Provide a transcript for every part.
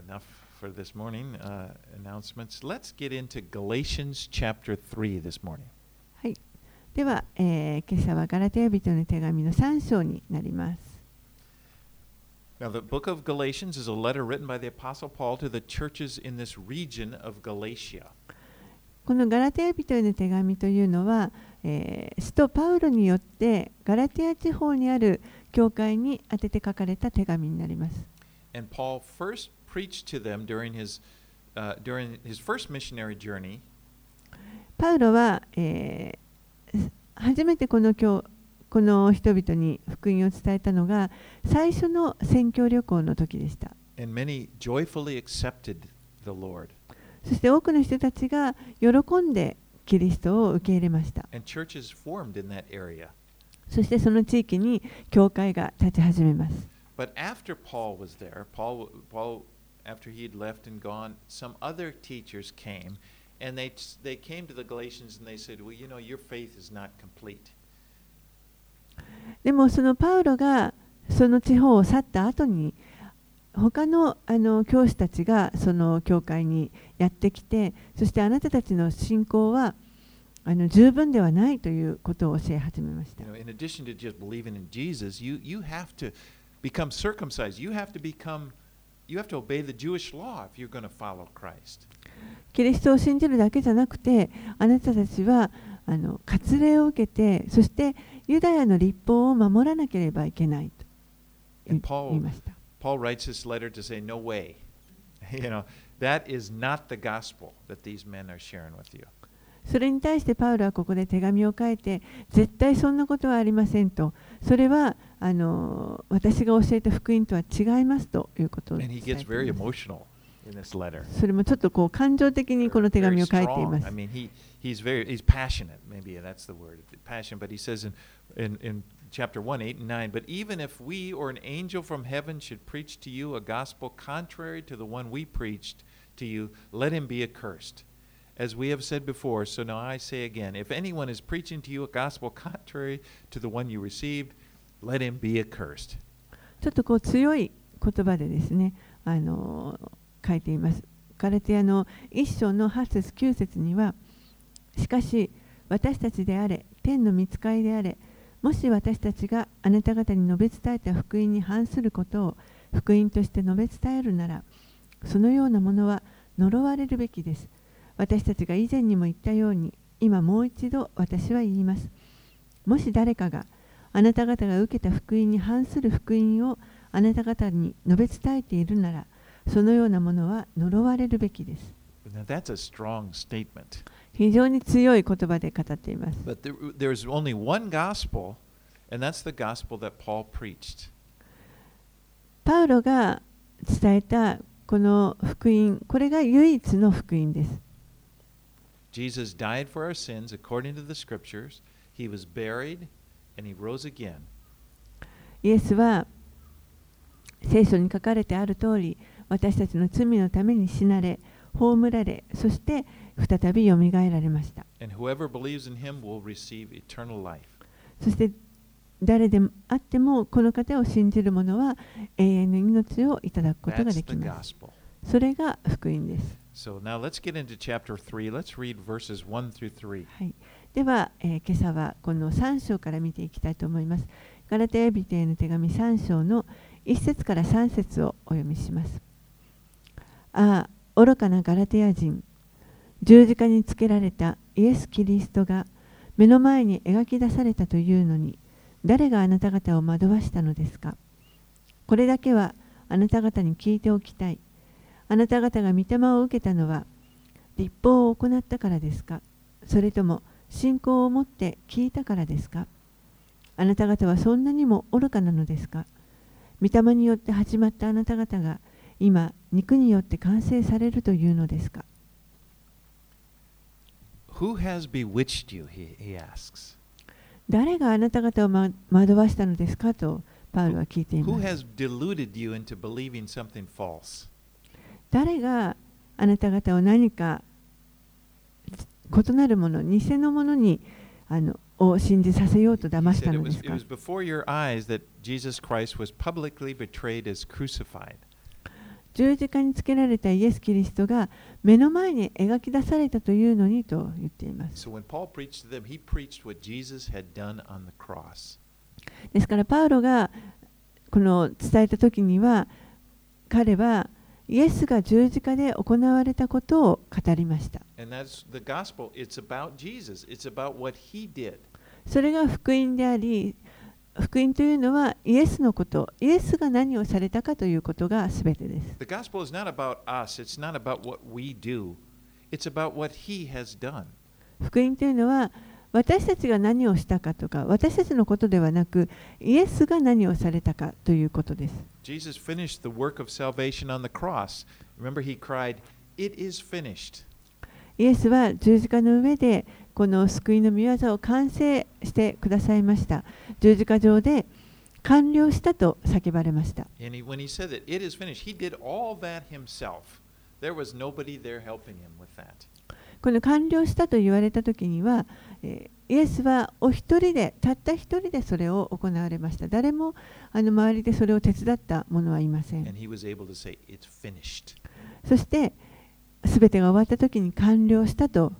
enough for this morning uh, announcements. Let's get into Galatians chapter 3 this morning. はい。では、えー今朝はガラテヤ人の手紙の3章になります。Now, the book of Galatians is a letter written by the Apostle Paul to the churches in this region of Galatia. このガラテヤ人への手紙というのは、えー使徒パウロによってガラテヤ地方にある教会に宛てて書かれた手紙になります。And Paul first preached to them during his, uh, during his first missionary journey パウロは、えー初めてこの教この人々に福音を伝えたのが最初の宣教旅行の時でした。and many joyfully accepted the Lord. そして多くの人たちが喜んでキリストを受け入れました。And churches formed in that area. そしてその地域に教会が立ち始めます。But after Paul was there, Paul, Paul after he had left and gone, some other teachers came and they, they came to the Galatians and they said, Well, you know, your faith is not complete. でもそのパウロがその地方を去った後に他のあの教師たちがその教会にやってきてそしてあなたたちの信仰はあの十分ではないということを教え始めました You。know, in addition to just believing in Jesus, you, you have to become circumcised. You have to become, you have to obey the Jewish law if you're going to follow Christ. キリストを信じるだけじゃなくてあなたたちはあの割礼を受けてそしてユダヤの立法を守らなければいけないと言いました。Paul writes this letter to say, No way. You know, that is not the gospel that these men are sharing with you. それに対してパウロはここで手紙を書いて絶対そんなことはありませんとそれはあの私が教えた福音とは違いますということを And 伝 he え gets て very います.それもちょっとこう感情的にこの手紙を書いていま.す I。mean, he, he's very he's passionate. Maybe that's the word, passion. But he says in, in, in chapter 1, 8 and 9, But even if we or an angel from heaven should preach to you a gospel contrary to the one we preached to you, let him be accursed. As we have said before, so now I say again, if anyone is preaching to you a gospel contrary to the one you received, let him be accursed. ちょっとこう強い言葉でですねあの書いています。ガラテヤの一章の8節9節にはしかし私たちであれ天の御使いであれもし私たちがあなた方に述べ伝えた福音に反することを福音として述べ伝えるならそのようなものは呪われるべきです私たちが以前にも言ったように今もう一度私は言いますもし誰かがあなた方が受けた福音に反する福音をあなた方に述べ伝えているなら、そのようなものは呪われるべきです。非常に強い言葉で語っています。There, there gospel, gospel パウロが伝えたこの福音、これが唯一の福音です。Jesus died for our sins according to the scriptures. He was buried. イエスは聖書に書かれてある通り私たちの罪のために死なれ葬られそして再び蘇られました。そして誰であってもこの方を信じる者は永遠の命をいただくことができるそれが福音です、はい。では、えー今朝はこの3章から見ていきたいと思います。ガラテヤ人への手紙3章の1節から3節をお読みします。ああ愚かなガラテヤ人。十字架につけられたイエス・キリストが目の前に描き出されたというのに誰があなた方を惑わしたのですか？これだけはあなた方に聞いておきたい。あなた方が御霊を受けたのは立法を行ったからですか？それとも信仰を持って聞いたからですか？あなた方はそんなにも愚かなのですか？御霊によって始まったあなた方が今肉によって完成されるというのですか？Who has bewitched you? He, he asks. 誰があなた方を、ま、惑わしたのですか？とパウロは聞いています?誰があなた方を何か異なるもの、偽のものにあのを信じさせようと騙したのです十字架につけられたイエス・キリストが目の前に描き出されたというのにと言っています。ですから、パウロがこの伝えたとには、彼は、イエスが十字架で行われたことを語りました。それが福音であり、福音というのはイエスのこと、イエスが何をされたかということがすべてです。福音というのは私たちが何をしたかとか私たちのことではなくイエスが何をされたかということです。Jesus finished the work of salvation on the cross. Remember, he cried, It is finished. イエスは十字架の上でこの救いの御業を完成してくださいました。十字架上で完了したと叫ばれました。And he, when he said that it is finished, he did all that himself. There was nobody there helping him with that. この完了したと言われた時には、えーイエスはお一人でたった一人でそれを行われました。誰もあの周りでそれを手伝った者はいません.そして全てが終わった時に完了したと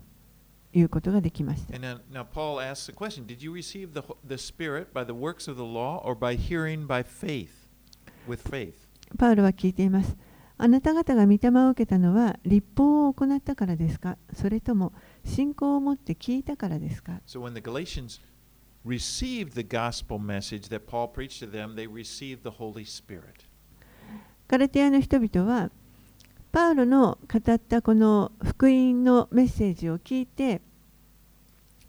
いうことができました。Now, now Paul asks the question Did you receive the, the Spirit by the works of the law or by hearing by faith? With faith. パウロは聞いています。あなた方が御霊を受けたのは立法を行ったからですかそれとも信仰を持って聞いたからですか So when the Galatians received the gospel message that Paul preached to them, they received the Holy Spirit. ガラテヤの人々はパウロの語ったこの福音のメッセージを聞いて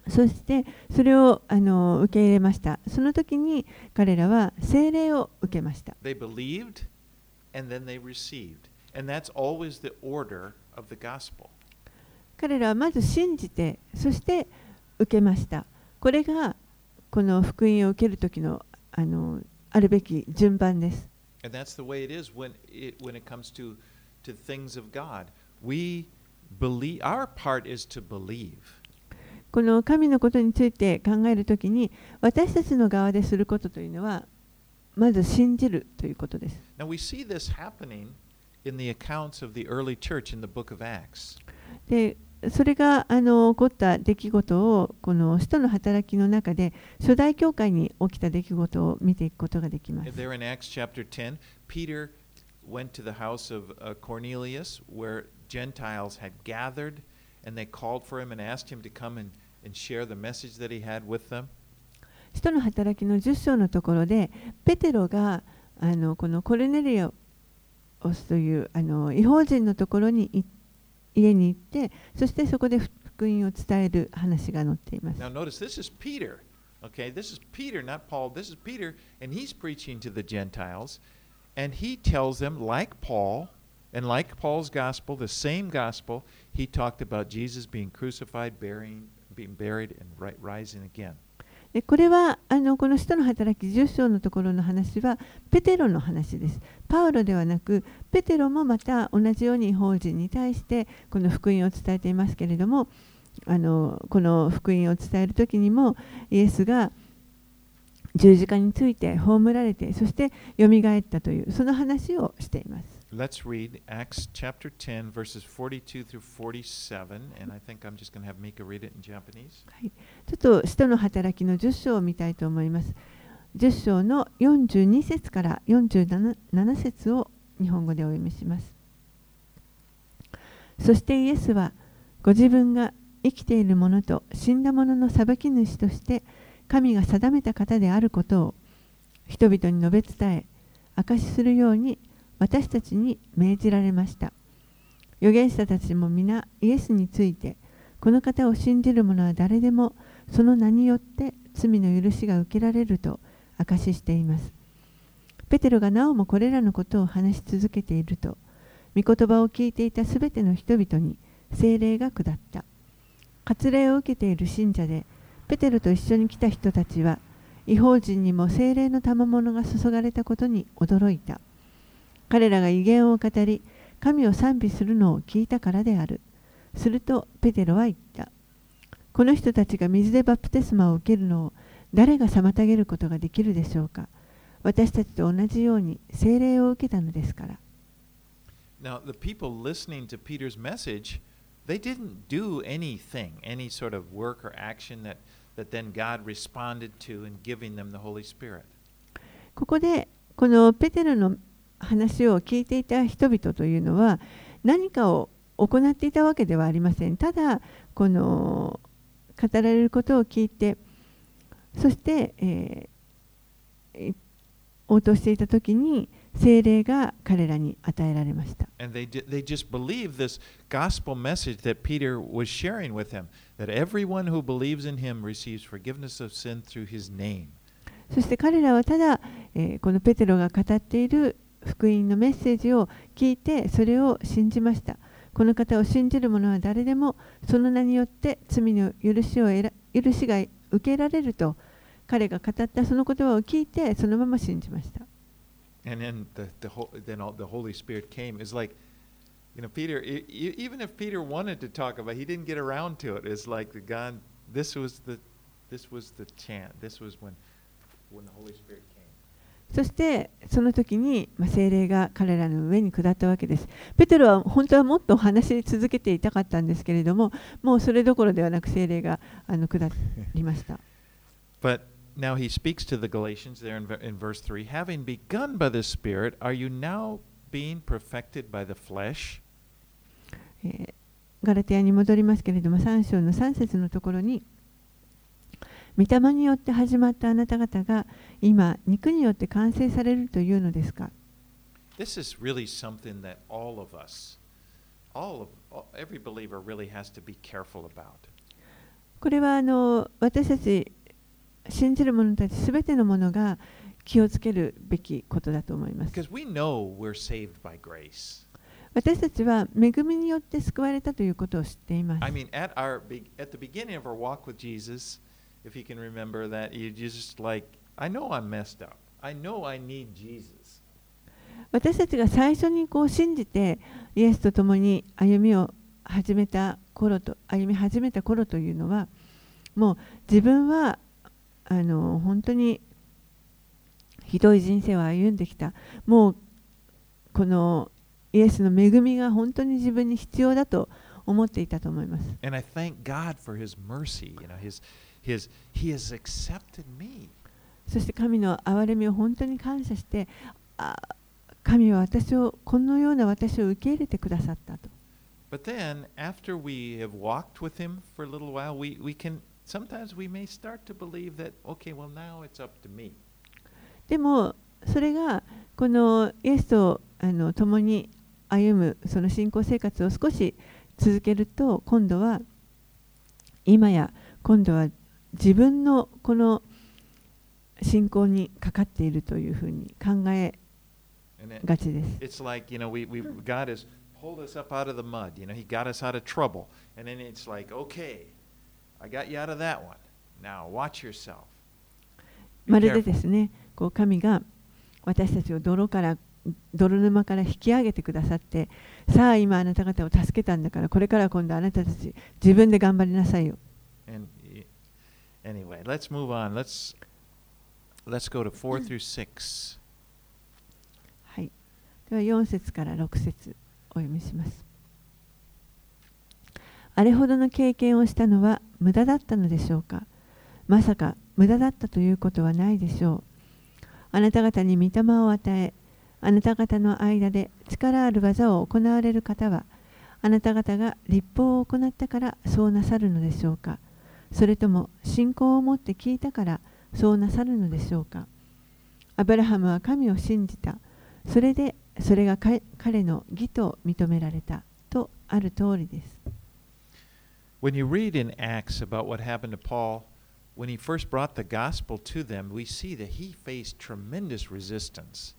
そしてそれをあの受け入れましたその時に彼らは聖霊を受けました They believed and then they received. And that's always the order of the gospel. 彼らはまず信じてそして受けましたこれがこの福音を受ける時のあのあるべき順番です And that's the way it is when it, when it comes to, to things of God. We believe, our part is to believe. この神のことについて考えるときに私たちの側ですることというのはまず信じるということです。Now we see this happening in the accounts of the early church in the book of Acts. でそれがあの起こった出来事をこの使徒の働きの中で初代教会に起きた出来事を見ていくことができます。There in Acts chapter 10, Peter went to the house of uh, Cornelius where Gentiles had gathered and they called for him and asked him to come and, and share the message that he had with them. 使徒の働きの10章のところでペテロがあのこのコルネリオスというあの違法人のところにい家に行ってそしてそこで福音を伝える話が載っています。Now notice this is Peter. Okay, this is Peter, not Paul. This is Peter, and he's preaching to the Gentiles, and he tells them, like Paul, and like Paul's gospel, the same gospel, he talked about Jesus being crucified, burying, being buried, and ri- rising again. でこれはあのこの使徒の働き10章のところの話はペテロの話です。パウロではなくペテロもまた同じように法人に対してこの福音を伝えていますけれどもあのこの福音を伝える時にもイエスが十字架について葬られてそしてよみがえったというその話をしています。Let's read Acts chapter 10, verses 42 through 47, and I think I'm just going to have Mika read it in Japanese. はい、ちょっと使徒の働きの10章を見たいと思います。10章の42節から47節を日本語でお読みします。そしてイエスはご自分が生きている者と死んだ者の裁き主として神が定めた方であることを人々に述べ伝え証しするように私たちに命じられました。預言者たちも皆イエスについてこの方を信じる者は誰でもその名によって罪の許しが受けられると証ししています。ペテロがなおもこれらのことを話し続けていると、御言葉を聞いていたすべての人々に聖霊が下った。割礼を受けている信者で、ペテロと一緒に来た人たちは、違法人にも聖霊の賜物が注がれたことに驚いた。彼らが威厳を語り、神を賛美するのを聞いたからである。するとペテロは言った。この人たちが水でバプテスマを受けるのを誰が妨げることができるでしょうか私たちと同じように聖霊を受けたのですから。Now, the people listening to Peter's message, they didn't do anything, any sort of work or action that, that then God responded to in giving them the Holy Spirit. ここでこのペテロの話を聞いていた人々というのは何かを行っていたわけではありませんただこの語られることを聞いてそして、え、応答していた時に精霊が彼らに与えられました。そして彼らはただ、え、このペテロが語っている福音のメッセージを聞いてそれを信じました。この方を信じる者は誰でもその名によって罪の許しを許しが受けられると彼が語ったその言葉を聞いてそのまま信じました。And then the, the, then the Holy Spirit came. It's like, you know, Peter, even if Peter wanted to talk about it, he didn't get around to it. It's like the God, this was the, this was the chant. This was when, when the Holy Spirit came. そしてその時に、まあ、精霊が彼らの上に下ったわけです。ペテロは本当はもっと話し続けていたかったんですけれども、もうそれどころではなく精霊があの下りました。But now he speaks to the Galatians there in, in verse 3 having begun by the Spirit, are you now being perfected by the flesh? えーガラテヤに戻りますけれども3章の3節のところに見た目によって始まったあなた方が今肉によって完成されるというのですか？これはあの私たち信じる者たちすべてのものが気をつけるべきことだと思います。私たちは恵みによって救われたということを知っています。If you can remember that, you just like, I know I'm messed up. I know I need Jesus. 私たちが最初にこう信じてイエスと共に歩みを始めた頃と歩み始めた頃というのはもう自分はあの本当にひどい人生を歩んできたもうこのイエスの恵みが本当に自分に必要だと思っていたと思います And I thank God for His mercy. You know, His His He has accepted me. そして神の憐れみを本当に感謝してあ神は私をこのような私を受け入れてくださったと But then, after we have walked with Him for a little while, we, we can sometimes we may start to believe that, okay, well, now it's up to me. でもそれがこのイエスとあの共に歩むその信仰生活を少し続けると今度は今や今度は自分のこの信仰にかかっているというふうに考えがちです。pulled us up out of the mud. You know, He got us out of trouble. And then it's like, okay, I got you out of that one. Now watch yourself. まるで.ですねこう神が私たちを泥から泥沼から引き上げてくださってさあ今あなた方を助けたんだからこれから今度あなたたち自分で頑張りなさいよ And anyway, let's move on. Let's let's go to four through six. はい、では4節から6節お読みします。あれほどの経験をしたのは無駄だったのでしょうか？まさか無駄だったということはないでしょう。あなた方に御霊を与え、あなた方の間で力ある技を行われる方は、あなた方が立法を行ったからそうなさるのでしょうか？それとも信仰を持って聞いたからそうなさるのでしょうかアブラハムは神を信じた。それでそれが彼彼の義と認められたとある通りです。When you read in Acts about what happened to Paul when he first brought the gospel to them, we see that he faced tremendous resistance.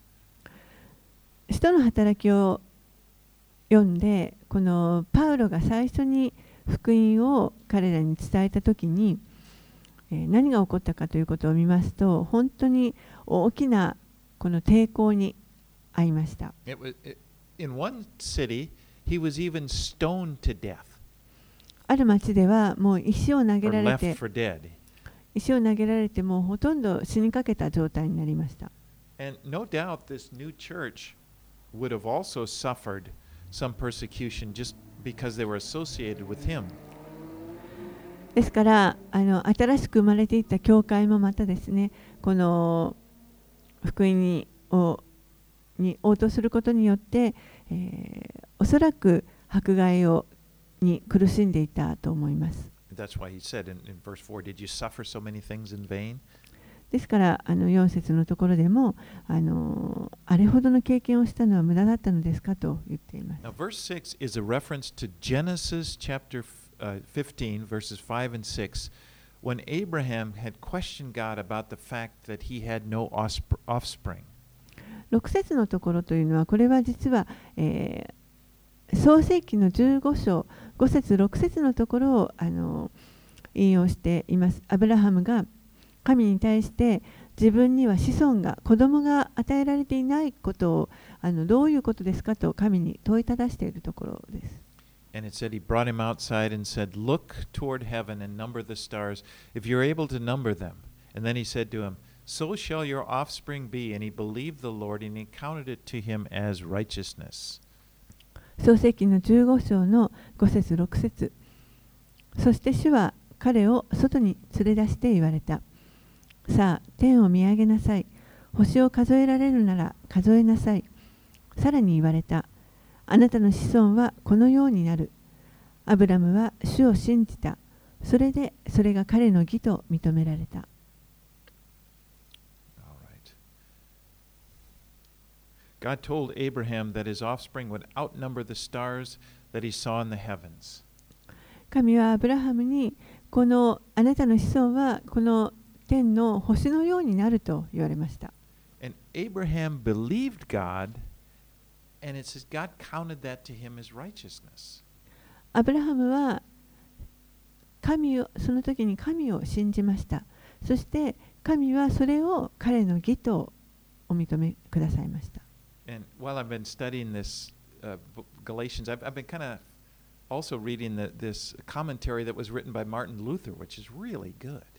使徒の働きを読んで、このパウロが最初に福音を彼らに伝えた時に何が起こったかということを見ますと本当に大きなこの抵抗に遭いました。ある町ではもう石を投げられて石を投げられてもほとんど死にかけた状態になりました。Because they were associated with him. ですからあの新しく生まれていった教会もまたですねこの福音にをに応答することによって、えーおそらく迫害をに苦しんでいたと思います。That's why he said in, in verse 4 Did you suffer so many things in vain? ですからあの4節のところでもあのあれほどの経験をしたのは無駄だったのですかと言っています。Now, verse 6 is a reference to Genesis chapter uh, 15, verses 5 and 6, when Abraham had questioned God about the fact that he had no offsp- offspring. 6節のところというのはこれは実は、えー創世記の15章5節6節のところをあの引用しています。アブラハムが神に対して自分には子孫が子供が与えられていないことをあのどういうことですかと神に問いただしているところです。And it said he brought him outside and said, Look toward heaven and number the stars, if you're able to number them. And then he said to him, So shall your offspring be. And he believed the Lord, and he counted it to him as righteousness. 創世記の15章の5節6節そして主は彼を外に連れ出して言われた。さあ、天を見上げなさい。星を数えられるなら数えなさい。さらに言われた。あなたの子孫はこのようになる。アブラムは主を信じた。それでそれが彼の義と認められた。God told Abraham that his offspring would outnumber the stars that he saw in the heavens. 神はアブラハムにこのあなたの子孫はこの天の星のようになると言われました。And Abraham believed God, and it says God counted that to him as righteousness. アブラハムは神をその時に神を信じました。そして神はそれを彼の義とお認めくださいました。And while I've been studying this uh, Galatians, I've, I've been kind of also reading the, this commentary that was written by Martin Luther, which is really good.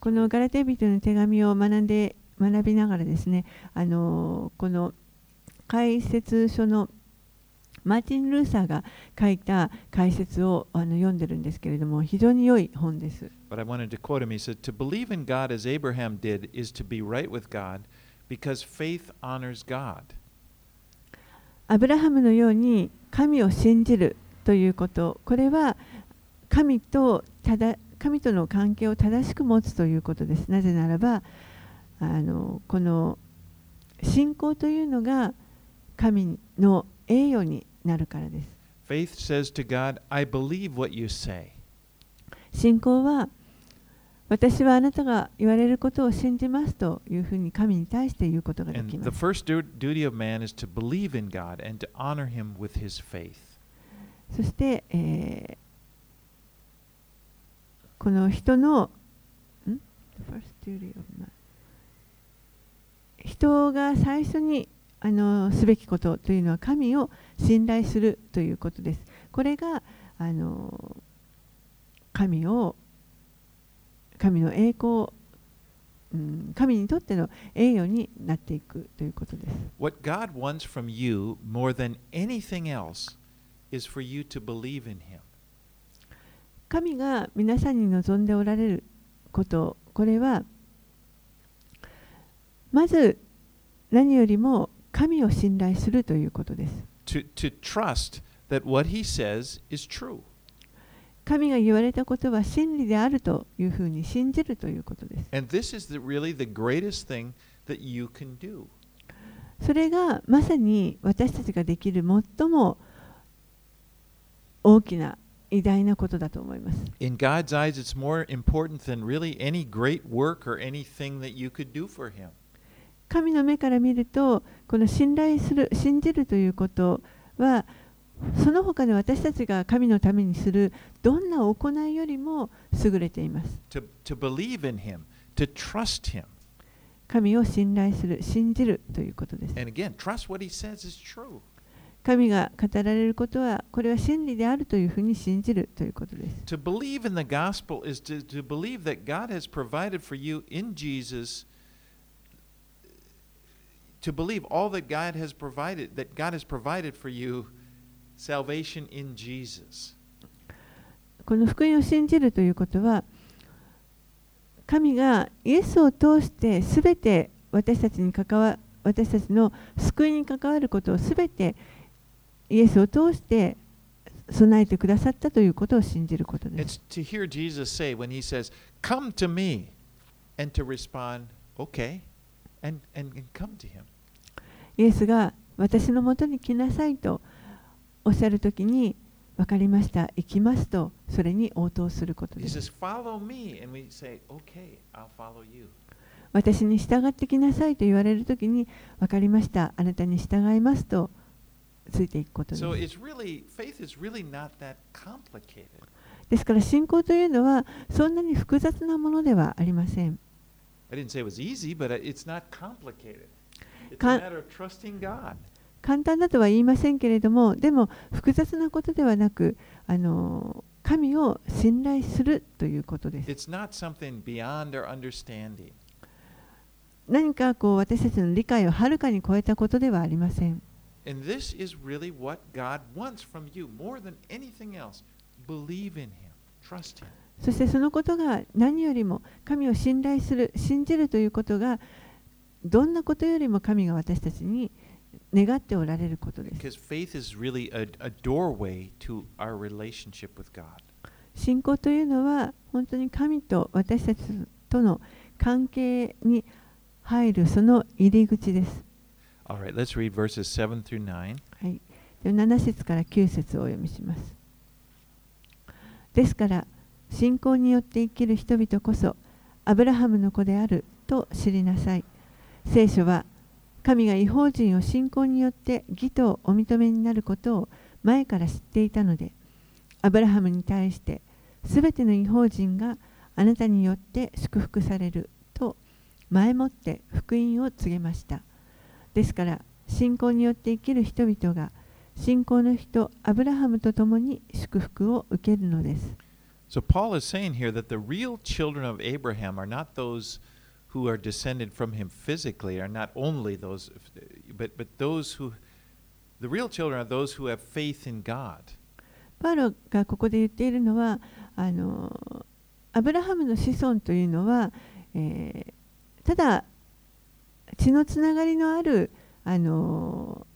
このガラテビトの手紙を学んで学びながらですね、あの、この解説書のマーティン・ルーサーが書いた解説をあの読んでるんですけれども、非常に良い本です。アブラハムのように神を信じるということ、これは神と神との関係を正しく持つということです。なぜならば、あのこの信仰というのが神の栄誉になるからです。信仰は私はあなたが言われることを信じますというふうに神に対して言うことができます。そして、えー、この人の人が最初にあのすべきことというのは神を信頼するということです。これがあの神を神の栄光、うん、神にとっての栄誉になっていくということです。What God wants from you more than anything else is for you to believe in him. 神が皆さんに望んでおられることこれはまず何よりも神を信頼するということです To, to trust that what he says is true. 神が言われたことは真理であるというふうに信じるということです And this is the, really the greatest thing that you can do. それがまさに私たちができる最も大きな偉大なことだと思います In God's eyes, it's more important than really any great work or anything that you could do for him. 神の目から見るとこの信頼する信じるということはその他の私たちが神のためにするどんな行いよりも優れています To, to believe in him, to trust him. 神を信頼する信じるということです And again, trust what he says is true. 神が語られることはこれは真理であるというふうに信じるということです To believe in the gospel is to, to believe that God has provided for you in Jesus, to believe all that God has provided, that God has provided for you salvation in Jesus. この福音を信じるということは神がイエスを通してすべて私たちに関わ私たちの救いに関わることをすべてイエスを通して備えてくださったということを信じることです。Says, and, and, and イエスが私のもとに来なさいとおっしゃるときに、わかりました、行きますと、それに応答することです。Says, 私に従って来なさいと言われるときに、わかりました、あなたに従いますと。ついていくことです。から信仰というのはそんなに複雑なものではありません。簡単だとは言いませんけれども、でも複雑なことではなく、あの神を信頼するということです。何かこう私たちの理解をはるかに超えたことではありません。そしてそのことが何よりも神を信頼する、信じるということがどんなことよりも神が私たちに願っておられることです。信仰というのは本当に神と私たちとの関係に入るその入り口です。Alright, let's read verses 7 through 9. はい、では7節から9節をお読みします。ですから信仰によって生きる人々こそアブラハムの子であると知りなさい。聖書は神が違法人を信仰によって義とお認めになることを前から知っていたのでアブラハムに対してすべての違法人があなたによって祝福されると前もって福音を告げました。ですから信仰によって生きる人々が信仰の人アブラハムと共に祝福を受けるのです。So Paul is saying here that the real children of Abraham are not those who are descended from him physically, are not only those, but, but those who, the real children are those who have faith in God. パウロがここで言っているのはあのアブラハムの子孫というのは、えーただ血のつながりのあるあの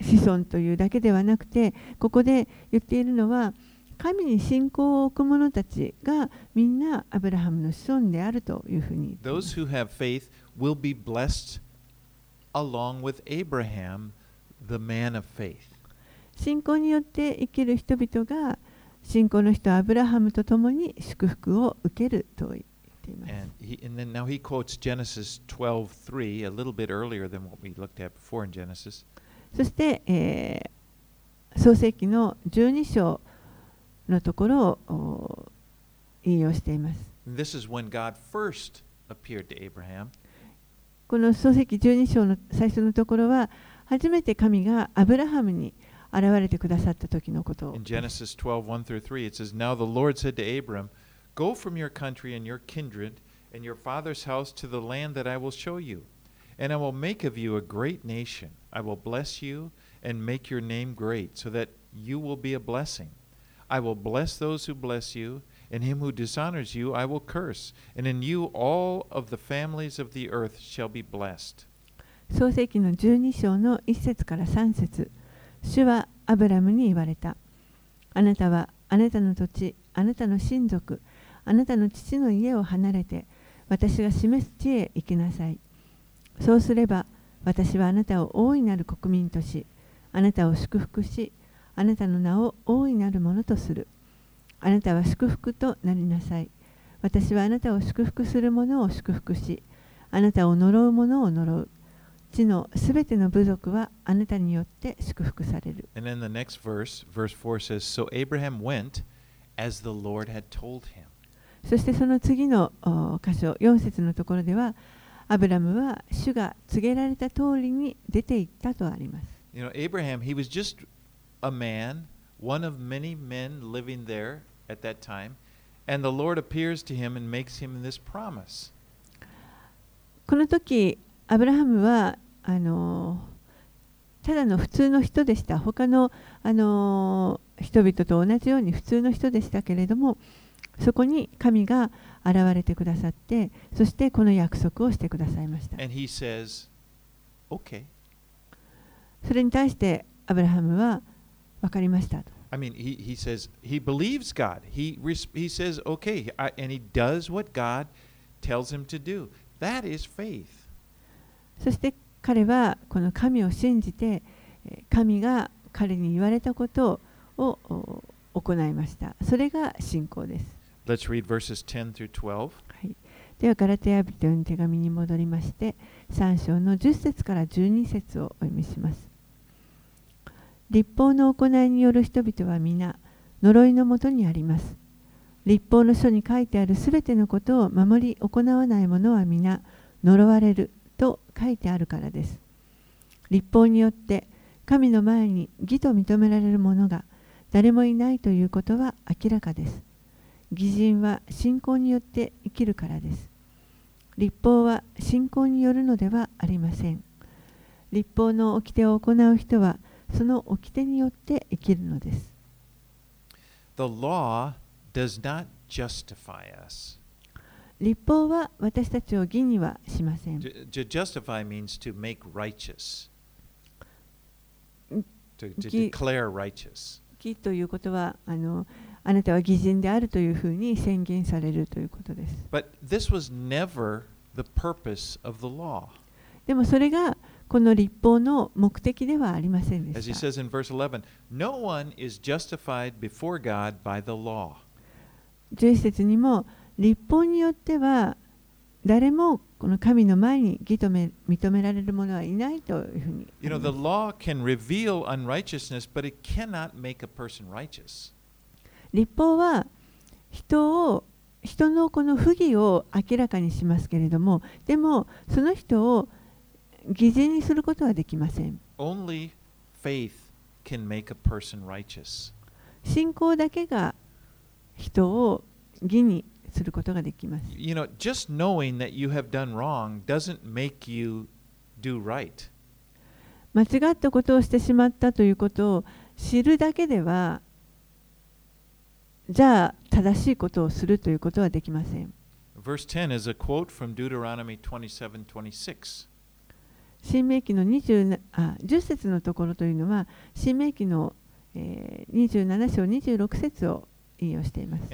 子孫というだけではなくてここで言っているのは神に信仰を置く者たちがみんなアブラハムの子孫であるというふうに Those who have faith will be blessed along with Abraham, the man of faith. 信仰によって生きる人々が信仰の人アブラハムと共に祝福を受けると言っています。And, he, and then now he quotes Genesis 12:3, a little bit earlier than what we looked at before in Genesis. そして、えー創世記の12章のところをお引用しています。 And this is when God first appeared to Abraham. この創世記12章の最初のところは初めて神がアブラハムに現れてくださった時のことを In Genesis 12, 1 through 3, it says, Now the Lord said to Abram, Go from your country and your kindred and your father's house to the land that I will show you. And I will make of you a great nation. I will bless you and make your name great, so that you will be a blessing. I will bless those who bless you, and him who dishonors you I will curse. And in you all of the families of the earth shall be blessed. 創世記の12章の1節から3節主はアブラムに言われた。あなたはあなたの土地、あなたの親族、 あなたの父の家を離れて、私が示す地へ行きなさい。そうすれば、私はあなたを大いなる国民とし、あなたを祝福し、あなたの名を大いなるものとする。あなたは祝福となりなさい。私はあなたを祝福する者を祝福し、あなたを呪う者を呪う。地のすべての部族はあなたによって祝福される。And then the next verse, verse 4 says, So Abraham went as the Lord had told him. そしてその次のお箇所、4節のところでは、アブラムは主が告げられた通りに出て行ったとあります。You know, Abraham, he was just a man, one of many men living there at that time, and the Lord appears to him and makes him this promise. この時、アブラハムはあのただの普通の人でした他の、あの人々と同じように普通の人でしたけれどもそこに神が現れてくださってそしてこの約束をしてくださいました says, okay. それに対してアブラハムは分かりましたと I mean, he, he says he believes God. He, he says, okay, I, and he does what God tells him to do. That is faith. そして彼はこの神を信じてえー神が彼に言われたことをお行いましたそれが信仰です Let's read verses 10 through 12. はい、ではガラテヤ人の手紙に戻りまして3章の10節から12節をお読みします。立法の行いによる人々は皆呪いのもとにあります。立法の書に書いてあるすべてのことを守り行わない者は皆呪われると書いてあるからです。立法によって神の前に義と認められる者が誰もいないということは明らかです。義人は信仰によって生きるからです。立法は信仰によるのではありません。立法の掟を行う人はその掟によって生きるのです。The law does not justify us. 立法は私たちを義にはしません。To, to justify means to make righteous, Mm, to, to declare righteous. 義ということはあのあなたは義人であるというふうに宣言されるということです。But this was never the purpose of the law. でもそれがこの立法の目的ではありませんで As he した。says in verse 11, no one is justified before God by the law. 11節にも立法によっては誰もこの神の前に義とめ認められる者はいないというふうに You know, the law can reveal unrighteousness, but it cannot make a person righteous. 立法は人を人のこの不義を明らかにしますけれどもでもその人を義人にすることはできません Only faith can make a person righteous. 信仰だけが人を義にすることができます You know, just knowing that you have done wrong doesn't make you do right. 間違ったことをしてしまったということを知るだけではじゃあ正しいことをするということはできません。新明記の20あ10節のところというのは、新明記の、えー、27章26節を引用しています。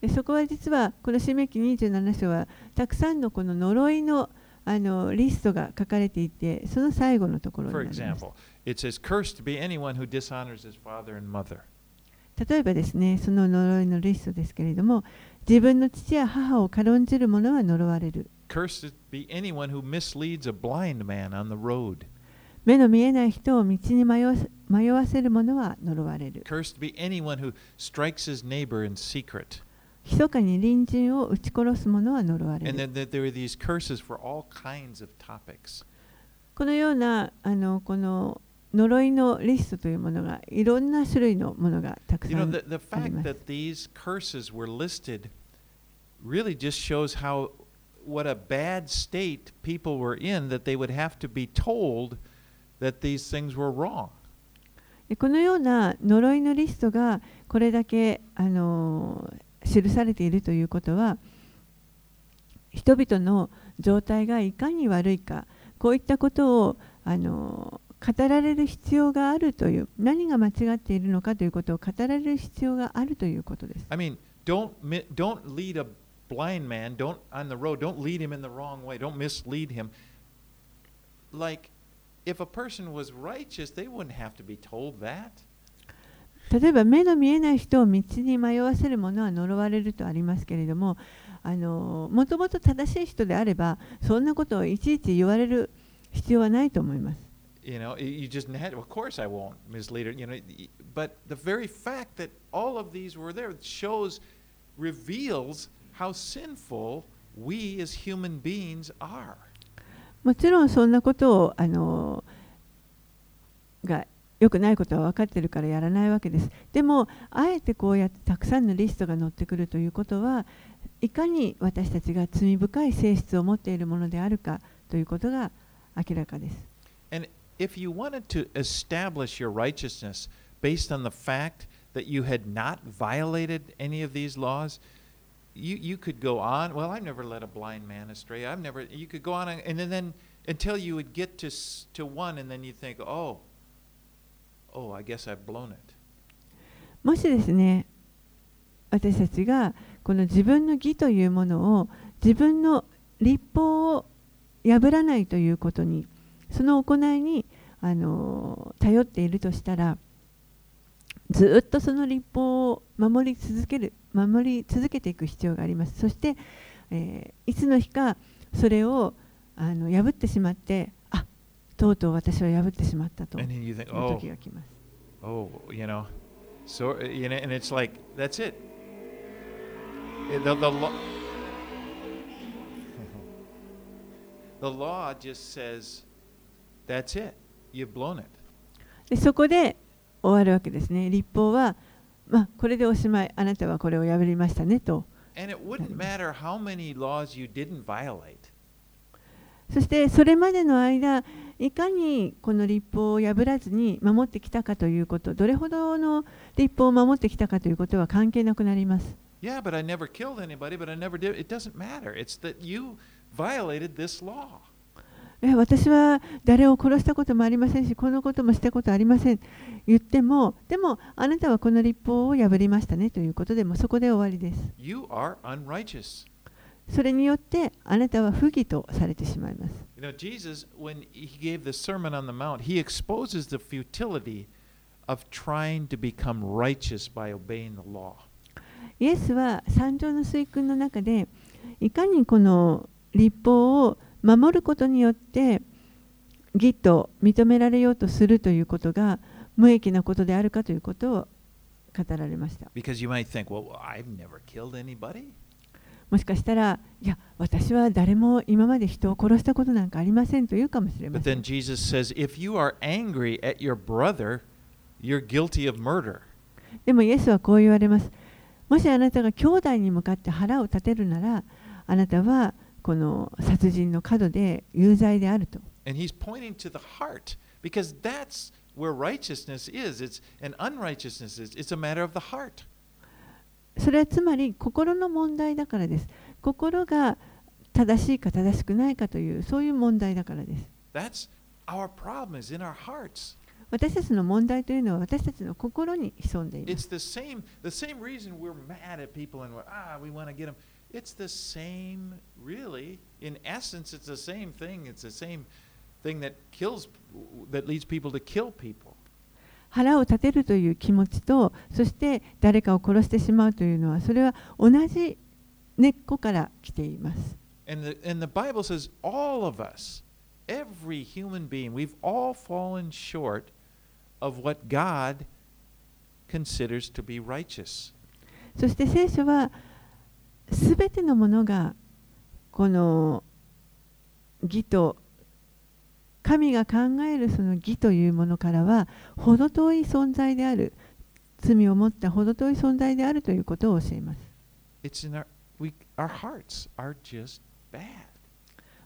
でそこは実は、この新明記27章は、たくさんのこの呪いのあのリストが書かれていてその最後のところになります example, says. 例えばですねその呪いのリストですけれども自分の父や母を軽んじる者は呪われる Cursed be anyone who misleads a blind man on the road. 目の見えない人を道に迷わせ迷わせる者は呪われる Cursed be anyone who strikes his neighbor in secret. 密かに隣人を撃ち殺す者は呪われる.このようなあのこの呪いのリストというものがいろんな種類のものがたく You さ know, ん the, the fact that these curses were listed really just shows how what a bad state people were in that they would have to be told that these things were wrong. でこのような呪いのリストがこれだけあの記されているということは人々の状態がいかに悪いかこういったことをあの語られる必要があるという何が間違っているのかということを語られる必要があるということです。I mean, don't mi- don't lead a blind man don't on the road. Don't lead him in the wrong way. Don't mislead him. Like if a person was righteous, they wouldn't have to be told that. 例えば目の見えない人を道に迷わせる者は呪われるとありますけれどもあのもともと正しい人であればそんなことをいちいち言われる必要はないと思います。You know, you just had. Of course, I won't mislead her. You know, but the very fact that all of these were there shows, reveals how sinful we as human beings are. もちろんそんなことをあのが良くないことは分かってるからやらないわけです。でもあえてこうやってたくさんのリストが載ってくるということはいかに私たちが罪深い性質を持っているものであるかということが明らかです。And if you wanted to establish your righteousness based on the fact that you had not violated any of these laws, you, you could go on. Well, I've never led a blind man astray. I've never. You could go on, and, then, then until you would get to to one, and then you think, oh, もしですね私たちがこの自分の義というものを自分の立法を破らないということにその行いにあの頼っているとしたらずっとその立法を守り続ける守り続けていく必要があります。そして、えーいつの日かそれをあの破ってしまってとうとう私は破ってしまったとい And then you think, う oh, 時が来ます oh, you know, so you know, and it's like that's it. Eh, The, the, law, the law just says, that's it. You've blown it. でそこで終わるわけですね。立法は、まあ、これでおしまい、あなたはこれを破りましたねと。And it wouldn't matter how many laws you didn't violate. そしてそれまでの間、いかにこの立法を破らずに守ってきたかということ、どれほどの立法を守ってきたかということは関係なくなります。Yeah, but I never killed anybody, but I never did. It doesn't matter. It's that you violated this law. え私は誰を殺したこともありませんし、このこともしたことありません。言っても、でもあなたはこの立法を破りましたねということでもそこで終わりです。You are unrighteous. それによってあなたは不義とされてしまいます。You know, Jesus, when he gave the Sermon on the Mount, he exposes the futility of trying to become righteous by obeying the law. イエスは三条の水訓の中でいかにこの立法を守ることによって義と認められようとするということが無益なことであるかということを語られました。Because you might think, well, I've never killed anybody. もしかしたら、いや、私は誰も今まで人を殺したことなんかありませんというかもしれません。Says, you brother, でも、イエスはこう言われます。もしあなたが兄弟に向かって腹を立てるなら、あなたはこの殺人の角で有罪であると。Where he's pointing to the heart. それはつまり心の問題だからです。心が正しいか正しくないかというそういう問題だからです。That's our problem is in our hearts. 私たちの問題というのは私たちの心に潜んでいます。It's the same the same reason we're mad at people and we're ah we want to get them. It's the same really. In essence, it's the same thing. It's the same thing that kills that leads people to kill people. 腹を立てるという気持ちと、そして誰かを殺してしまうというのは、それは同じ根っこから来ています。And the, and the Bible says all of us, every human being, we've all fallen short of what God considers to be righteous. そして聖書は、すべてのものがこの義と神が考えるその義というものからは程遠い存在である罪を持った程遠い存在であるということを教えます our we our.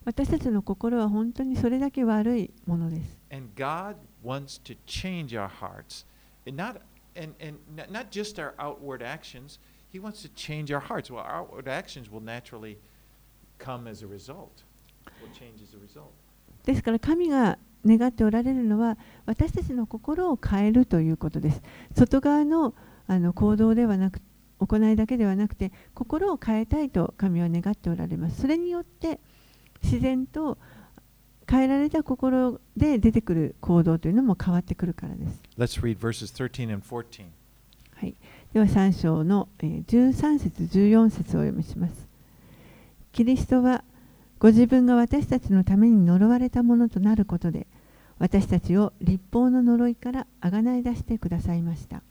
私たちの心は本当にそれだけ悪いものです And God wants to change our hearts. And not and, and not just our outward actions, He wants to change our hearts. Well, our outward actions will naturally come as a result. Will change as a result. ですから神が願っておられるのは私たちの心を変えるということです外側のあの行動ではなく行いだけではなくて心を変えたいと神は願っておられますそれによって自然と変えられた心で出てくる行動というのも変わってくるからです Let's read verses 13 and 14. はい、では3章のえー13節14節をお読みします。キリストはご自分が私たちのために呪われたものとなることで私たちを立法の呪いからあがない出してくださいました。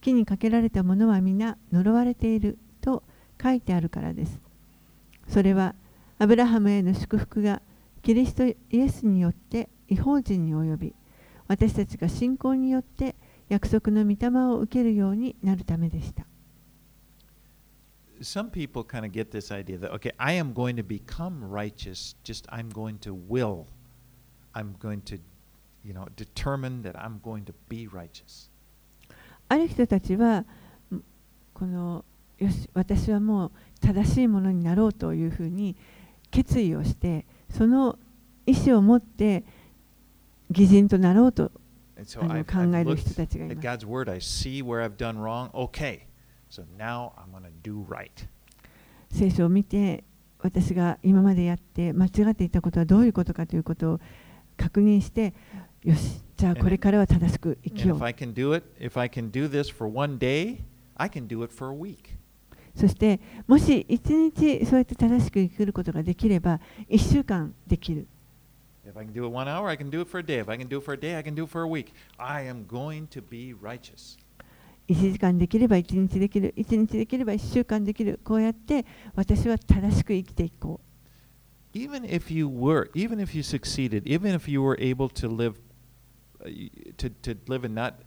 木にかけられたものは皆呪われていると書いてあるからです。それはアブラハムへの祝福がキリストイエスによって違法人に及び私たちが信仰によって約束の御霊を受けるようになるためでした。some people kind of get this idea that, okay, I am going to become righteous, just I'm going to will. I'm going to, you know, determine that I'm going to be righteous. ある人たちはんこのよし私はもう正しいものになろうというふうに決意をしてその意思を持って義人となろうと And so あの I've, 考 I've える looked 人たちがい at ます。 God's word, I see where I've done wrong. Okay, so now I'm going to do right. 聖書を見て私が今までやって間違っていたことはどういうことかということを確認してよしじゃあこれからは正しく生き And よ if う I can do it, if I can do this for one day, I can do it for a week. そしてもし一日そうやって正しく生きることができれば1週間できる If I can do it one hour, I can do it for a day. If I can do it for a day, I can do it for a week. I am going to be righteous. 1時間できれば1日できる1日できれば1週間できるこうやって私は正しく生きていこ Even if you were, even if you succeeded, even if you were able to live, uh, to, to live and not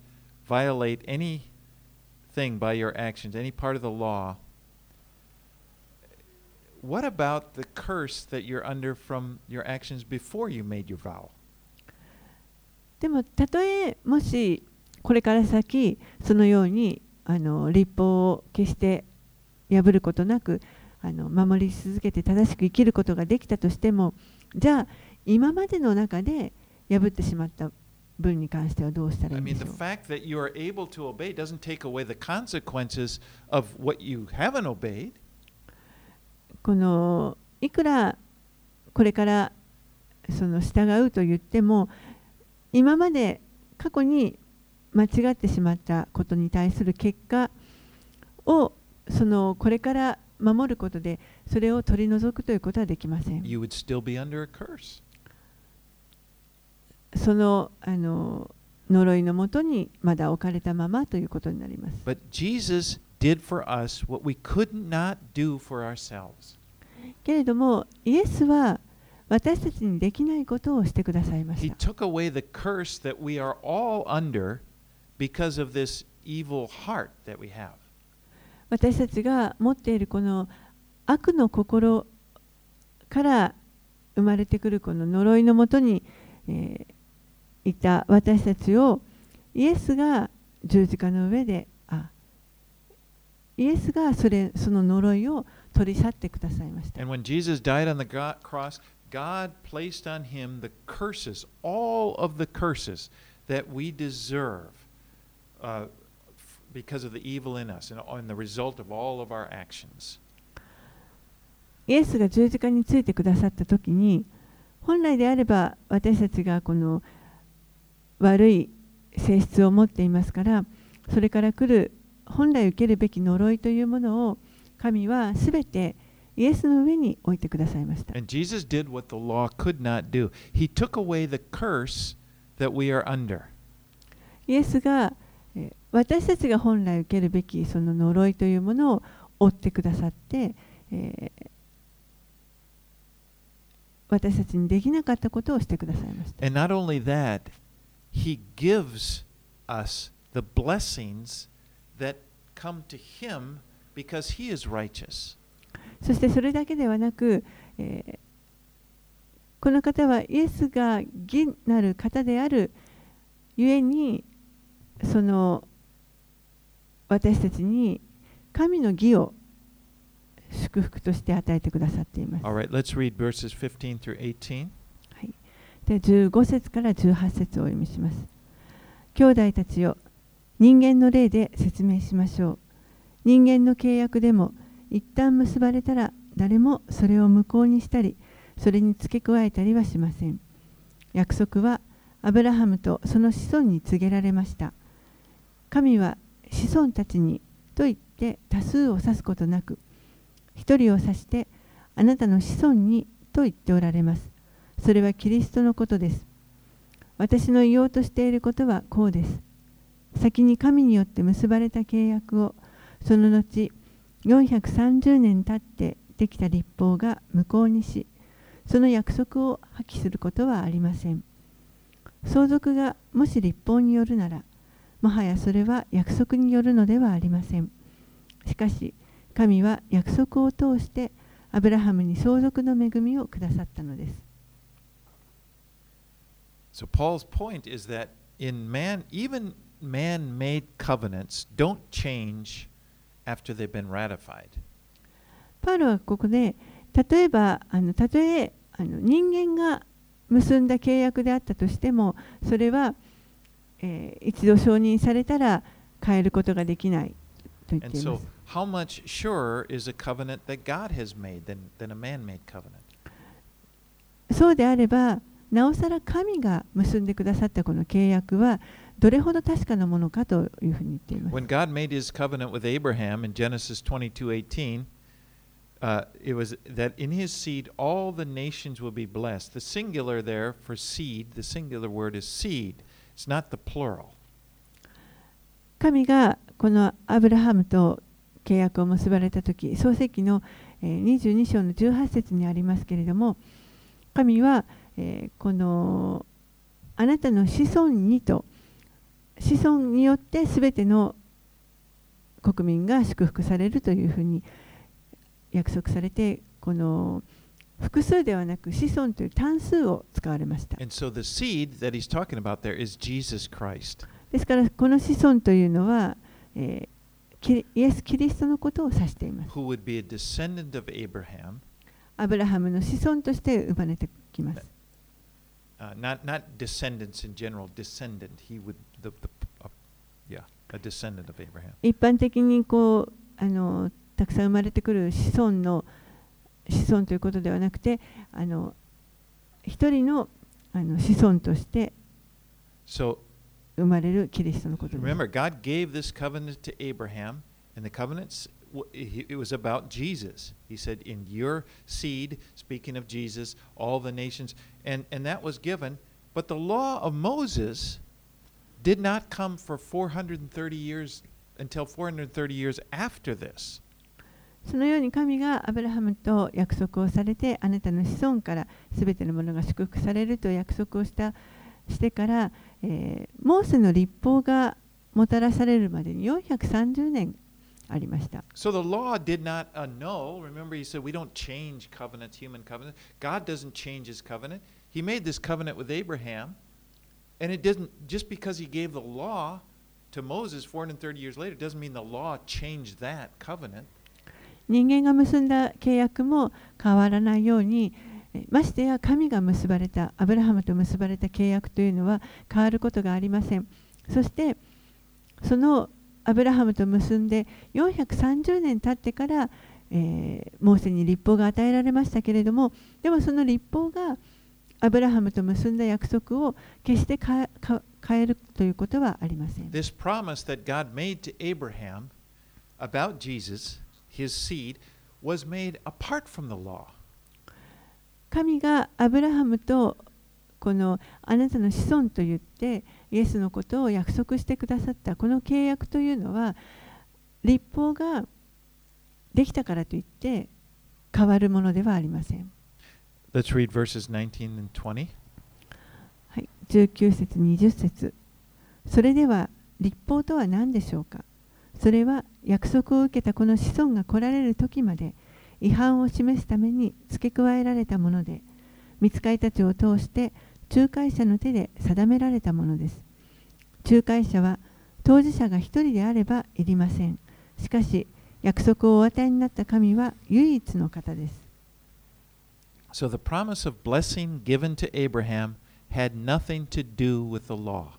violate anything by your actions, any part of the law, what about the curse that you're under from your actions before you made your vow? うでもたとえもしこれから先そのようにあの立法を決して破ることなくあの守り続けて正しく生きることができたとしてもじゃあ今までの中で破ってしまった分に関してはどうしたらい I いんで mean, し the ょう？Fact that you are able to obey doesn't take away the consequences of what you haven't obeyed. このいくらこれからその従うと言っても今まで過去に間違ってしまったことに対する結果をそのこれから守ることでそれを取り除くということはできません。You would still be under a curse. そのあの呪いのもとにまだ置かれたままということになります。But Jesus did for us what we could not do for ourselves. けれどもイエスは私たちにできないことをしてくださいま He した took away the curse that we are all under because of this evil heart that we have. 私たちが持っているこの悪の心から生まれてくるこの呪いのもとに、えーいた私たちをイエスが十字架の上であイエスがそれその呪いを取り去ってくださいました And when Jesus died on the cross, God placed on him the curses, all of the curses that we deserve because of the evil in us and, and the result of all of our actions. イエスが十字架についてくださった時に本来であれば私たちがこの悪い性質を持っていますからそれから来る本来受けるべき呪いというものを神はすべてイエスの上に置いてくださいました。イエスはこのの呪いというものを神はすイエスの。私たちが本来受けるべきその呪いというものを負ってくださって、えー私たちにできなかったことをしてくださいました。And not only that, He gives us the blessings that come to Him because He is righteous. そしてそれだけではなく、えーこの方はイエスが義なる方であるゆえにその私たちに神の義を祝福として与えてくださっています。Right, let's read verses 15 through 18. はい、で15節から18節をお読みします。兄弟たちよ、人間の霊で説明しましょう。人間の契約でも一旦結ばれたら誰もそれを無効にしたり、それに付け加えたりはしません。約束はアブラハムとその子孫に告げられました。神は子孫たちにと言って多数を指すことなく、一人を指してあなたの子孫にと言っておられます。それはキリストのことです。私の言おうとしていることはこうです。先に神によって結ばれた契約を、その後、430年経ってできた立法が無効にし、その約束を破棄することはありません。相続がもし立法によるなら、もはやそれは約束によるのではありません。しかし、神は約束を通してアブラハムに相続の恵みをくださったのです。So Paul's point is that in man, even man-made covenants don't change after they've been ratified. パウロはここで例えばあのたとえあの人間が結んだ契約であったとしてもそれは、えー一度承認されたら変えることができないと言っています。how much surer is a covenant that God has made than, than a man-made covenant? そうであればなおさら神が結んでくださったこの契約はどれほど確かなものかというふうに言っています。When God made his covenant with Abraham in Genesis 22:18, uh, it was that in his seed all the nations will be blessed. The singular there for seed, the singular word is seed. It's not the plural. 神がこのアブラハムと契約を結ばれた時創世記の22章の18節にありますけれども神はこのあなたの子孫にと子孫によってすべての国民が祝福されるというふうに約束されてこの複数ではなく子孫という単数を使われました。ですからこの子孫というのは、えー、イエス・キリストのことを指しています。アブラハムの子孫として生まれてきます。Uh, 一般的にこうあのたくさん生まれてくる子孫の。子孫ということではなくてあの一人のあの子孫として So 生まれるキリストのことです。 remember, God gave this covenant to Abraham, and the covenants w- he- it was about Jesus. He said, "In your seed," speaking of Jesus, all the nations, and and that was given. But the law of Moses did not come for 430 years until 430 years after this. そのように神がアブラハムと約束をされてあなたの子孫からすべてのものが祝福されると約束をしたしてから、えーモーセの立法がもたらされるまでに430年ありました。 So the law did not annul. Remember, he said we don't change covenants, human covenants. God doesn't change his covenant. He made this covenant with Abraham, and it doesn't just because he gave the law to Moses 430 years later doesn't mean the law changed that covenant. 人間が結んだ契約も変わらないようにましてや神が結ばれたアブラハムと結ばれた契約というのは変わることがありません。そしてそのアブラハムと結んで430年経ってから、えーモーセに立法が与えられましたけれどもでもその立法がアブラハムと結んだ約束を決して変え変変えるということはありません。This promise that God made to Abraham about Jesus, his seed, was made apart from the law. 神がアブラハムとこのあなたの子孫と言ってイエスのことを約束してくださったこの契約というのは立法ができたからといって変わるものではありません。Let's read verses 19 and 20. はい、19節20節それでは立法とは何でしょうか？それは約束を受けたこの子孫が来られる時まで違反を示すために付け加えられたもので見つかりたちを通して仲介者の手で定められたものです。仲介者は当事者が一人であればいりません。しかし約束をお与えになった神は唯一の方です。So the promise of blessing given to Abraham had nothing to do with the law.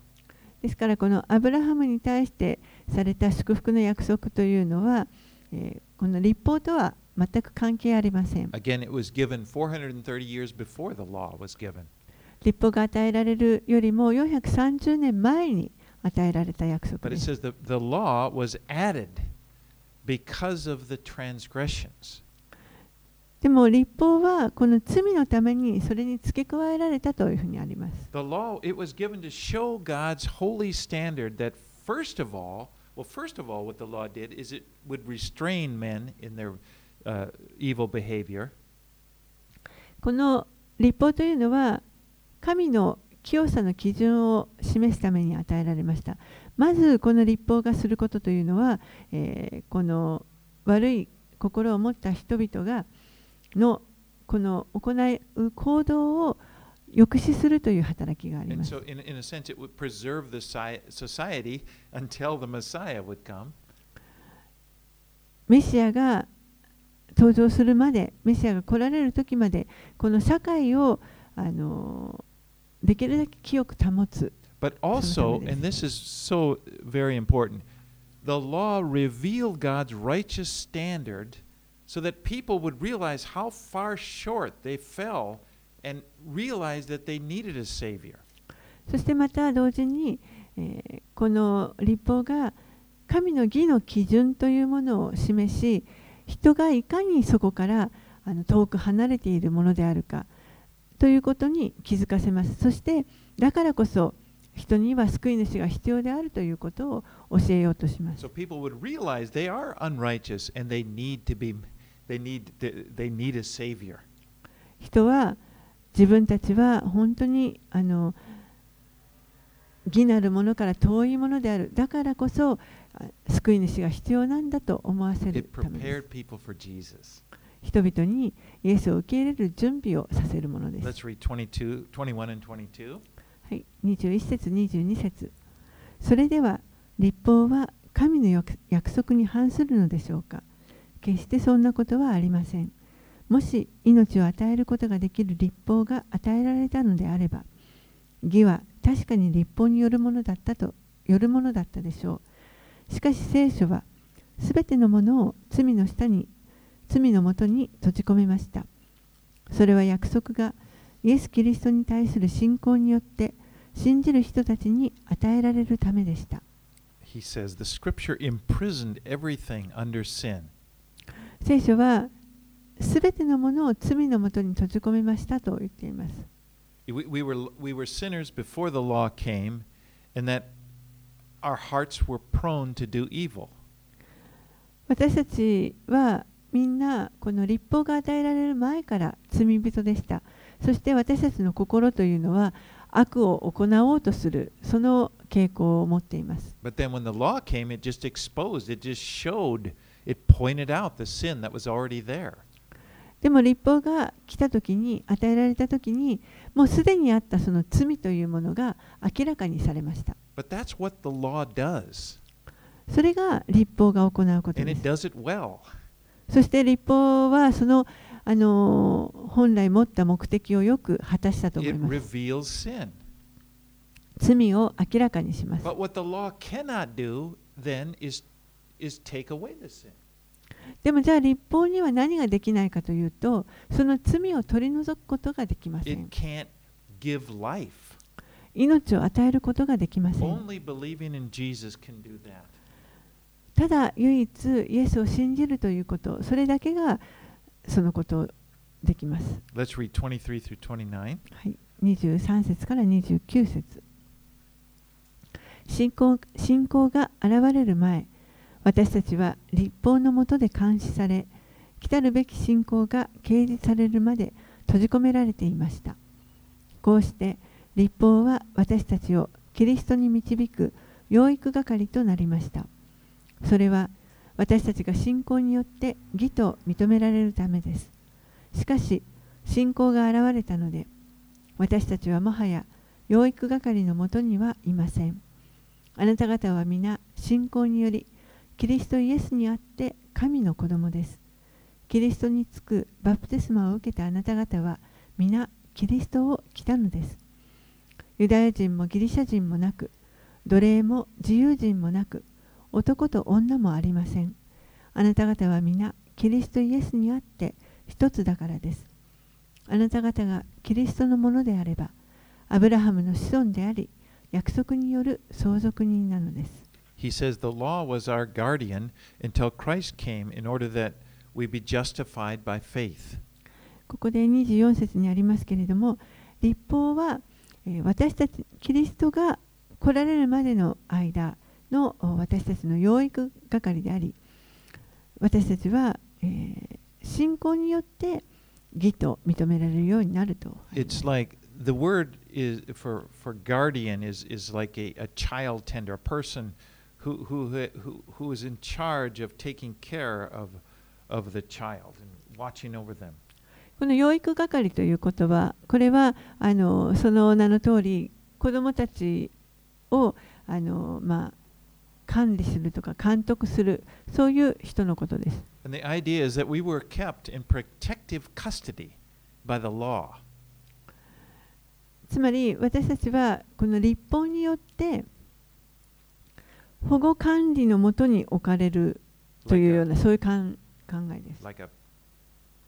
ですからこのアブラハムに対してされた祝福の約束というのは、え、この立法とは全く関係ありません。立法が与えられるよりも430年前に与えられた約束です。The law was added because of the transgressions. でも立法はこの罪のためにそれに付け加えられたというふうにあります。The law, it was given to show God's holy standard that, first of all, well, first of all, what the law did is it would restrain men in their uh, evil behavior. この立法というのは神の清さの基準を示すために与えられました。まずこの立法がすることというのは、えーこの悪い心を持った人々がのこの行う行動を抑止するという働きがあります。so, in, in sense, society until the Messiah would come. メシアが登場するまで、メシアが来られる時まで、この社会をあのできるだけ清く保つ。But also, and this is so very important, the law revealed God's righteous standard so that people would realize how far short they fell and realize that they needed a Savior. そしてまた同時に、えーこの立法が神の義の基準というものを示し人がいかにそこからあの遠く離れているものであるかということに気づかせますそしてだからこそ人には救い主が必要であるということを教えようとします So they need they need a savior. 人は自分たちは本当にあの義なるものから遠いものであるだからこそあ救い主が必要なんだと思わせるためです.人々にイエスを受け入れる準備をさせるものです。Let's read 22, 21 and 22. はい、21節22節それでは立法は神の約約束に反するのでしょうか決してそんなことはありません。もし命を与えることができる立法が与えられたのであれば義は確かに立法によるものだったとよるものだったでしょう。しかし聖書はすべてのものを罪の下に罪のもとに閉じ込めました。それは約束がイエス・キリストに対する信仰によって信じる人たちに与えられるためでした。He says the scripture imprisoned everything under sin. 聖書は全てのものを罪のもとに閉じ込めましたと言っています。私たちはみんなこの立法が与えられる前から罪人でした。そして私たちの心というのは悪を行おうとするその傾向を持っています。It pointed out the sin that was already there. でも立法が来た時に与えられた時にもうすでにあったその罪というものが明らかにされました。But that's what the law does, それが立法が行うこと and で it す。does it well. そして立法はその、あのー本来持った目的をよく果たしたと思い It ます。罪を明らかにします。But what the law cannot do then is, でもじゃあ立法には何ができないかというと、その罪を取り除くことができません。命を与えることができません。ただ唯一イエスを信じるということ、それだけがそのことできます。Let's read 23 through 29. はい、23節から29節信仰信仰が現れる前私たちは立法のもとで監視され来たるべき信仰が掲示されるまで閉じ込められていました。こうして立法は私たちをキリストに導く養育係となりました。それは私たちが信仰によって義と認められるためです。しかし信仰が現れたので私たちはもはや養育係のもとにはいません。あなた方は皆信仰によりキリストイエスにあって神の子供です。キリストにつくバプテスマを受けたあなた方は皆キリストを着たのです。ユダヤ人もギリシャ人もなく、奴隷も自由人もなく、男と女もありません。あなた方は皆キリストイエスにあって一つだからです。あなた方がキリストのものであれば、アブラハムの子孫であり、約束による相続人なのです。He says the law was our guardian until Christ came in order that we be justified by faith. ここで24節にありますけれども、立法は、えー私たち、キリストが来られるまでの間のお私たちの養育係であり、私たちは、えー信仰によって義と認められるようになるとあります。 It's like the word is for, for guardian is, is like a, a child tender, a person who is in charge of taking care of, of the child watching over them. この養育係ということは、これはあのその名の通り、子供たちをあの、まあ、管理するとか監督する、そういう人のことです。つまり、私たちはこの立法によって、保護管理のもとに置かれるというようなそういうかん考えです。like a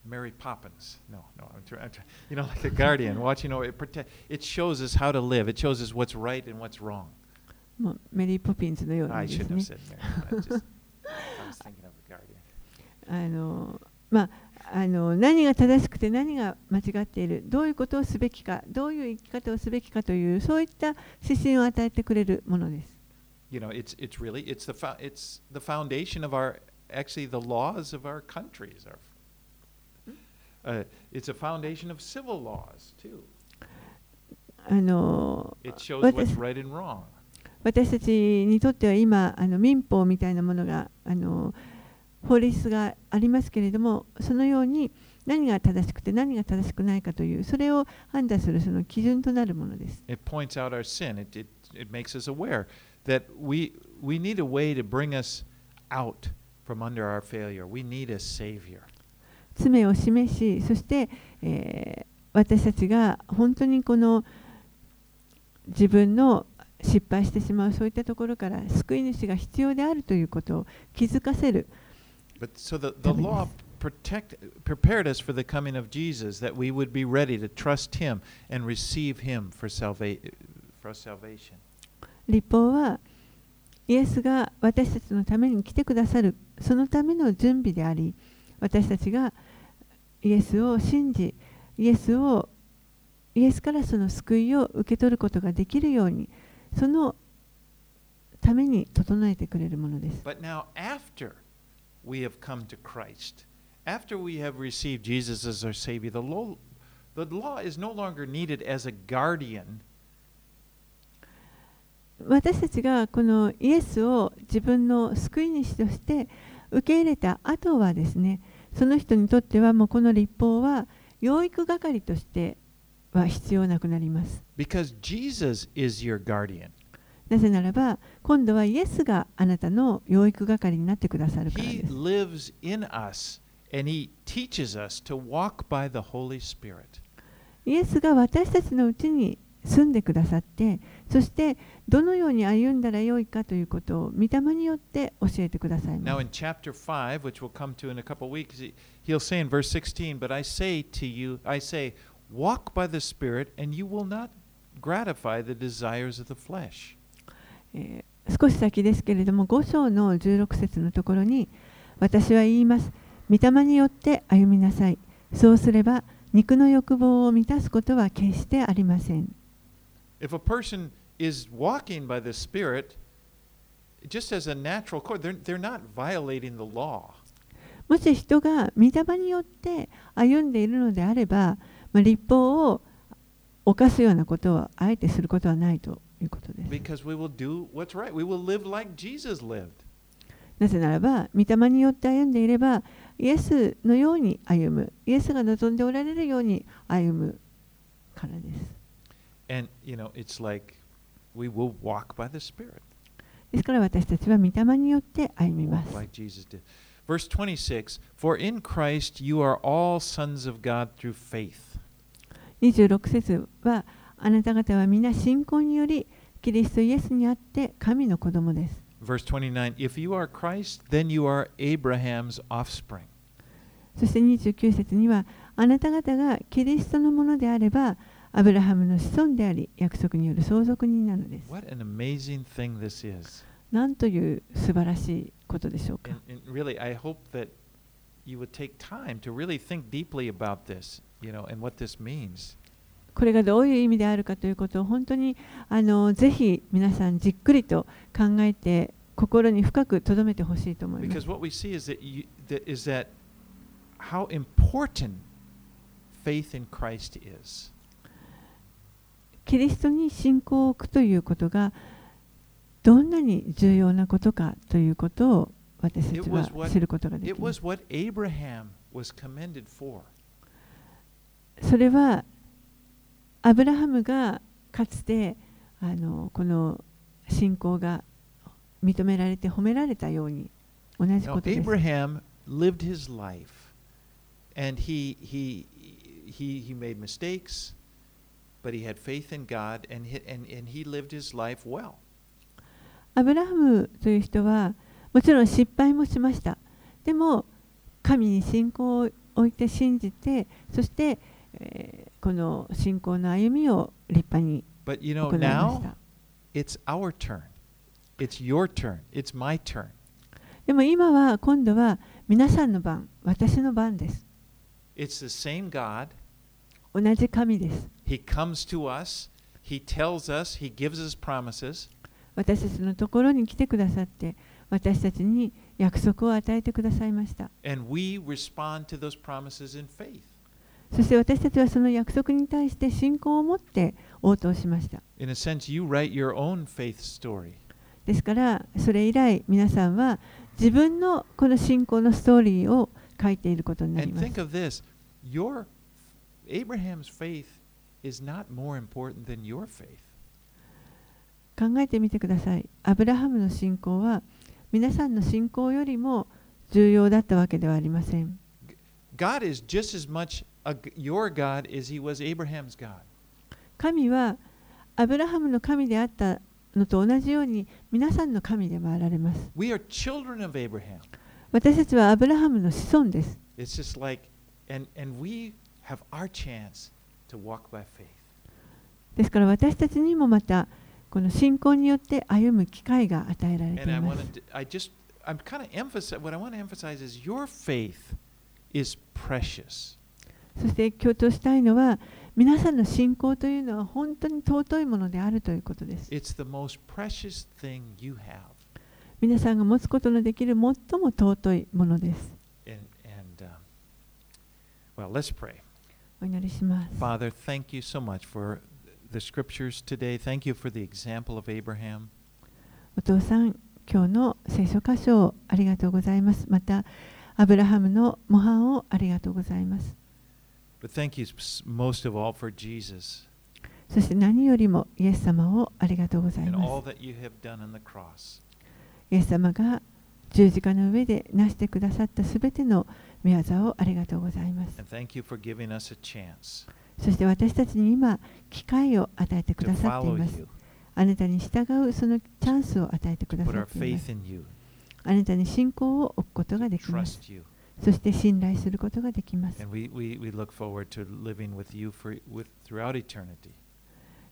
Mary Poppins. No, no, I'm trying. Try, you know, like a guardian watching over. It, protect, it shows us how to live. It shows us what's right and what's wrong. もうメリー・ポピンズのようにですね。あのまああの何が正しくて何が間違っているどういうことをすべきかどういう生き方をすべきかというそういった指針を与えてくれるものです。You know, it's it's really it's the fo- it's the foundation of our actually the laws of our countries. Our, uh, it's a foundation of civil laws too. あの It shows What what's is- right and wrong. 私たちにとっては今あの民法みたいなものがあの法律がありますけれどもそのように何が正しくて何が正しくないかというそれを判断するその基準となるものです。 It points out our sin. It, it, it makes us aware that we, we need a way to bring us out from under our failure. We need a Savior. 罪を示しそして、えー私たちが本当にこの自分の失敗してしまうそういったところから救い主が必要であるということを気づかせる But so the, the law protect, prepared us for the coming of Jesus, that we would be ready to trust Him and receive Him for, salva- for salvation. 立法はイエスが私たちのために来てくださるそのための準備であり私たちがイエスを信じイエスをイエスからその救いを受け取ることができるようにそのために整えてくれるものです。But now, after we have come to Christ, after we have received Jesus as our Savior, the law, the law is no longer needed as a guardian 私たちがこのイエスを自分の救い主として受け入れた後はですねその人にとってはもうこの立法は養育係としては必要なくなります because Jesus is your guardian. なぜならば今度はイエスがあなたの養育係になってくださるからです lives in us and He teaches us to walk by the Holy Spirit. イエスが私たちのうちに住んでくださってそしてどのように歩んだらよいかということを御霊によって教えてくださいます Now, in chapter 5, which we'll come to in a couple of weeks, he- he'll say in verse 16, But I say to you, I say, walk by the Spirit, and you will not gratify the desires of the flesh. えー少し先ですけれども5章の16節のところに私は言います御霊によって歩みなさいそうすれば肉の欲望を満たすことは決してありませんもし人が御霊によって歩んでいるのであれば、立法を犯すようなことをあえてすることはないということです。なぜならば、御霊によって歩んでいれば、イエスのように歩む、イエスが望んでおられるように歩むからです。And, you know, it's like we will walk by the Spirit, ですから私たちは御霊によって歩みます like Jesus did. Verse 26 For in Christ you are all sons of God through faith. 26節はあなた方は皆信仰によりキリストイエスにあって神の子供です Verse 29 If you are Christ, then you are Abraham's offspring. そして29節にはあなた方がキリストのものであればアブラハムの子孫であり、約束による相続人なのです。何という素晴らしいことでしょうか。これがどういう意味であるかということを本当にあのぜひ皆さんじっくりと考えて心に深く留めてほしいと思います。キリストに信仰を置くということがどんなに重要なことかということを私たちは知ることができます。それはアブラハムがかつてあのこの信仰が認められて褒められたように同じことです。Now, アブラハムという人はもちろん失敗もしました。でも神に信仰を置いて信じて、そしてこの信仰の歩みを立派に行いました。でも今は今度は皆さんの番、私の番です。同じ神です。He comes to us, He tells us, He gives us promises. 私たちのところに来てくださって、私たちに約束を与えてくださいました。そして私たちはその約束に対して信仰を持って応答しました。ですから、それ以来皆さんは自分のこの信仰のストーリーを書いていることになります。考えてみてください。アブラハムの信仰は皆さんの信仰よりも重要だったわけではありません。神はアブラハムの神であったのと同じように皆さんの神でもあられます。私たちはアブラハムの子孫です。And, and we have our. ですから私たちにもまたこの信仰によって歩む機会が与えられ。そして強調したいのは皆さんの信仰というのは本当に尊いものであるということです。皆さんが持つことのできる最も尊いものです。お祈りします。Father, thank you so much for the scriptures today. Thank you for the example of Abraham. お父さん、今日の聖書箇所をありがとうございます。また、アブラハムの模範をありがとうございます。But thank you most of all for Jesus そして何よりもイエス様をありがとうござい and ま all す。that you have done on the cross. イエス様が十字架の上で成してくださったすべての宮沢をありがとうございます。そして私たちに今、機会を与えてくださっています。あなたに従うそのチャンスを与えてくださいます。あなたに信仰を置くことができます。そして信頼することができます。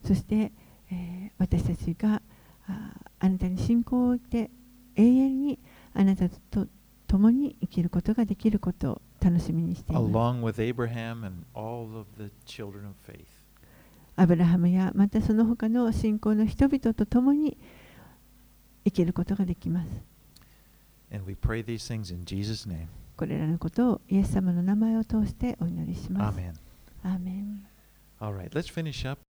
そして、え、私たちがあ,あなたに信仰を置いて永遠にあなた共に生きることができることを楽しみにしています。アブラハムやまたその他の信仰の人々と共に生きることができます。これらのことをイエス様の名前を通してお祈りします right, let's finish up.